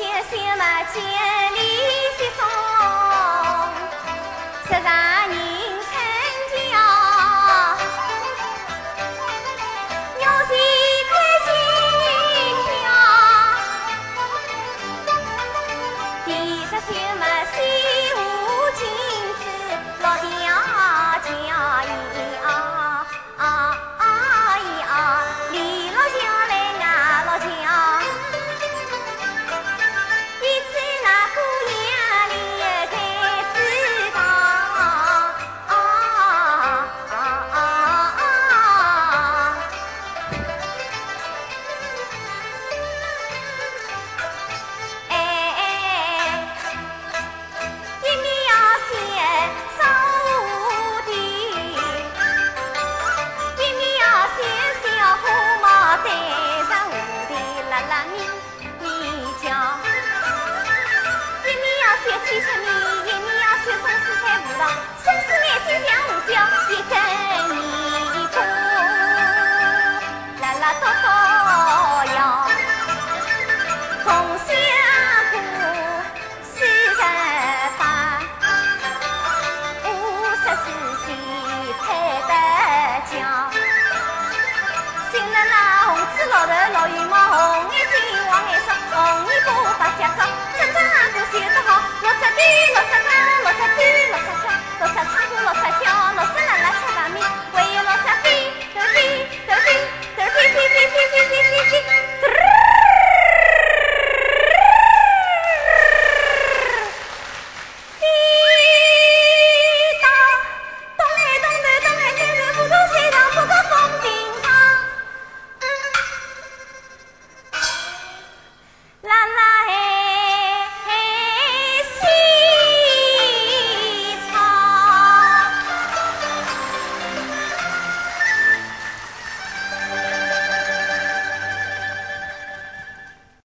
千星马千里。生死面前两无焦一根泥土啦啦多多妖红香哥虽然发五十四喜配白焦心里那红纸老头绿羽毛红眼睛黄眼色红衣服白脚爪这寸阿哥绣得好绿尺地绿